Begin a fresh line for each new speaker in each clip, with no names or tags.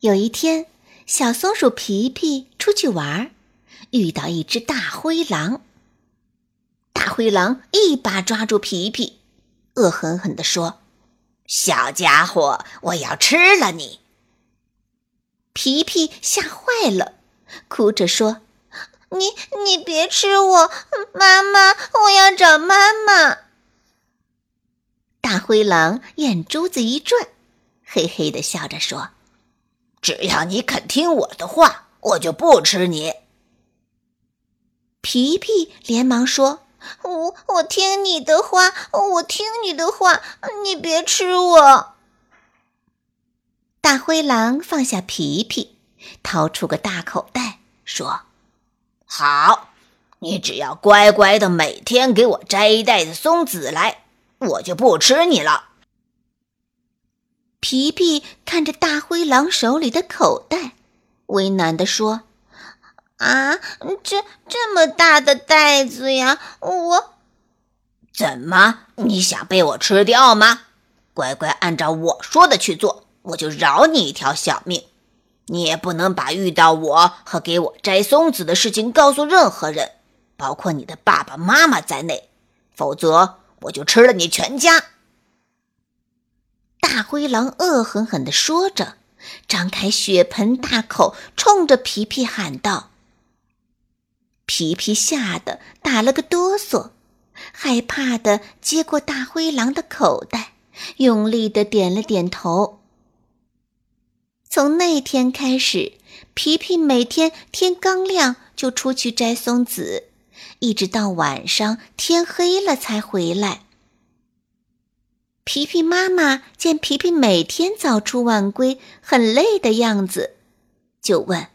有一天，小松鼠皮皮出去玩，遇到一只大灰狼。大灰狼一把抓住皮皮，恶狠狠地说：“
小家伙，我要吃了你！”
皮皮吓坏了，哭着说：“
你你别吃我，妈妈，我要找妈妈。”
大灰狼眼珠子一转，嘿嘿的笑着说。
只要你肯听我的话，我就不吃你。
皮皮连忙说：“
我我听你的话，我听你的话，你别吃我。”
大灰狼放下皮皮，掏出个大口袋，说：“
好，你只要乖乖的每天给我摘一袋子松子来，我就不吃你了。”
皮皮看着大灰狼手里的口袋，为难地说：“
啊，这这么大的袋子呀！我
怎么你想被我吃掉吗？乖乖按照我说的去做，我就饶你一条小命。你也不能把遇到我和给我摘松子的事情告诉任何人，包括你的爸爸妈妈在内，否则我就吃了你全家。”
大灰狼恶狠狠地说着，张开血盆大口，冲着皮皮喊道：“皮皮吓得打了个哆嗦，害怕的接过大灰狼的口袋，用力的点了点头。从那天开始，皮皮每天天刚亮就出去摘松子，一直到晚上天黑了才回来。”皮皮妈妈见皮皮每天早出晚归，很累的样子，就问：“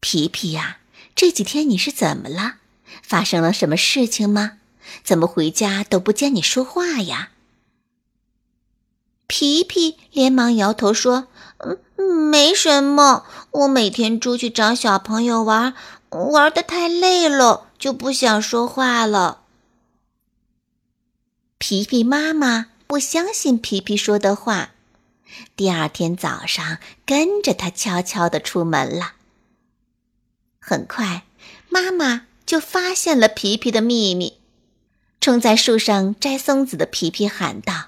皮皮呀，这几天你是怎么了？发生了什么事情吗？怎么回家都不见你说话呀？”
皮皮连忙摇头说：“嗯，没什么，我每天出去找小朋友玩，玩的太累了，就不想说话了。”
皮皮妈妈。不相信皮皮说的话，第二天早上跟着他悄悄的出门了。很快，妈妈就发现了皮皮的秘密，冲在树上摘松子的皮皮喊道：“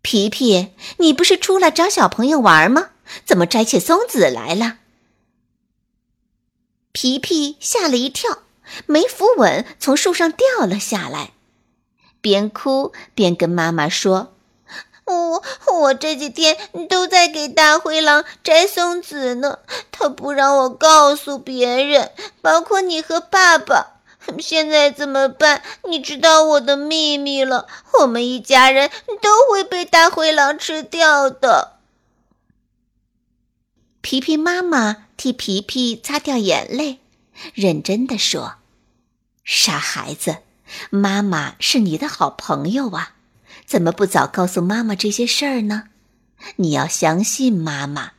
皮皮，你不是出来找小朋友玩吗？怎么摘起松子来了？”皮皮吓了一跳，没扶稳，从树上掉了下来。边哭边跟妈妈说：“
我我这几天都在给大灰狼摘松子呢，他不让我告诉别人，包括你和爸爸。现在怎么办？你知道我的秘密了，我们一家人都会被大灰狼吃掉的。”
皮皮妈妈替皮皮擦掉眼泪，认真的说：“傻孩子。”妈妈是你的好朋友啊，怎么不早告诉妈妈这些事儿呢？你要相信妈妈，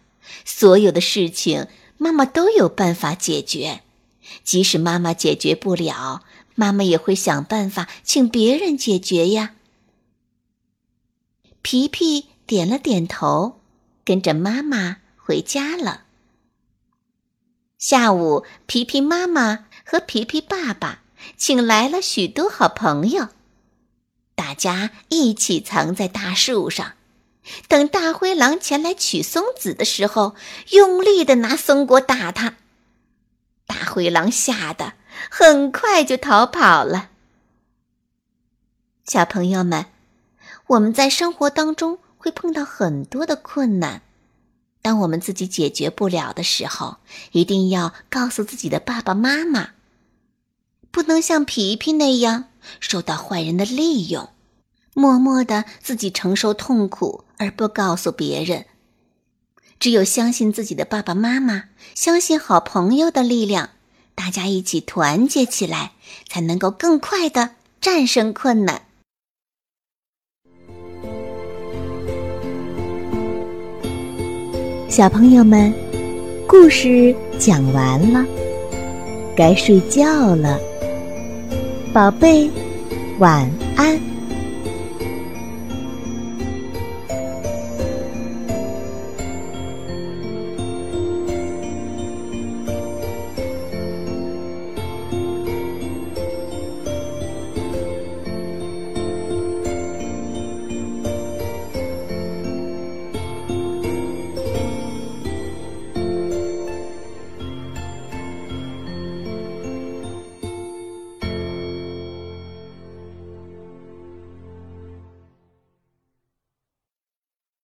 所有的事情妈妈都有办法解决。即使妈妈解决不了，妈妈也会想办法请别人解决呀。皮皮点了点头，跟着妈妈回家了。下午，皮皮妈妈和皮皮爸爸。请来了许多好朋友，大家一起藏在大树上，等大灰狼前来取松子的时候，用力的拿松果打他。大灰狼吓得很快就逃跑了。小朋友们，我们在生活当中会碰到很多的困难，当我们自己解决不了的时候，一定要告诉自己的爸爸妈妈。不能像皮皮那样受到坏人的利用，默默的自己承受痛苦而不告诉别人。只有相信自己的爸爸妈妈，相信好朋友的力量，大家一起团结起来，才能够更快的战胜困难。小朋友们，故事讲完了，该睡觉了，宝贝，晚安。